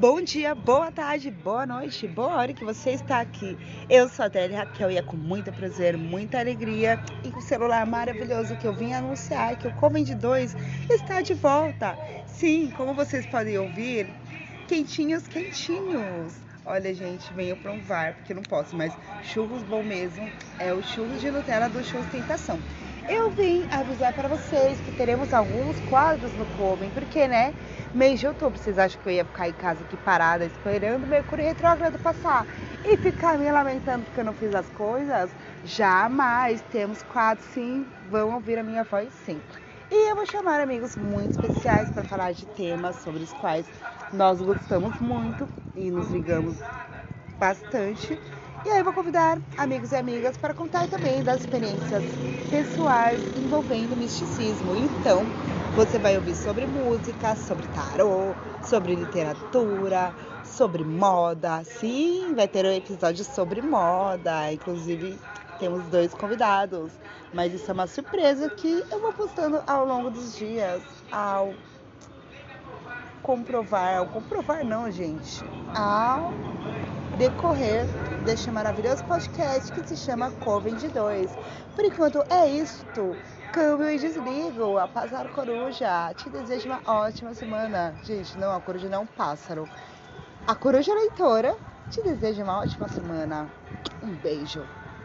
Bom dia, boa tarde, boa noite, boa hora que você está aqui. Eu sou a Adélia Raquel e é com muito prazer, muita alegria e com o celular maravilhoso que eu vim anunciar que o Convent 2 está de volta. Sim, como vocês podem ouvir, quentinhos, quentinhos. Olha, gente, venho provar, porque não posso, mas churros bom mesmo é o churros de Nutella do Show Tentação. Eu vim avisar para vocês que teremos alguns quadros no Coven, porque, né? Mês de outubro, vocês acham que eu ia ficar em casa aqui parada esperando o Mercúrio retrógrado passar e ficar me lamentando porque eu não fiz as coisas? Jamais. Temos quadros, sim. Vão ouvir a minha voz, sim. E eu vou chamar amigos muito especiais para falar de temas sobre os quais nós gostamos muito e nos ligamos bastante. E aí eu vou convidar amigos e amigas para contar também das experiências pessoais envolvendo misticismo. Então, você vai ouvir sobre música, sobre tarô, sobre literatura, sobre moda. Sim, vai ter um episódio sobre moda. Inclusive, temos dois convidados. Mas isso é uma surpresa que eu vou postando ao longo dos dias, ao comprovar, ao comprovar não, gente, ao decorrer deste maravilhoso podcast que se chama Coven de 2. Por enquanto é isto. Câmbio e desligo. A Pássaro Coruja. Te desejo uma ótima semana. Gente, não, a coruja não é um pássaro. A coruja leitora te deseja uma ótima semana. Um beijo.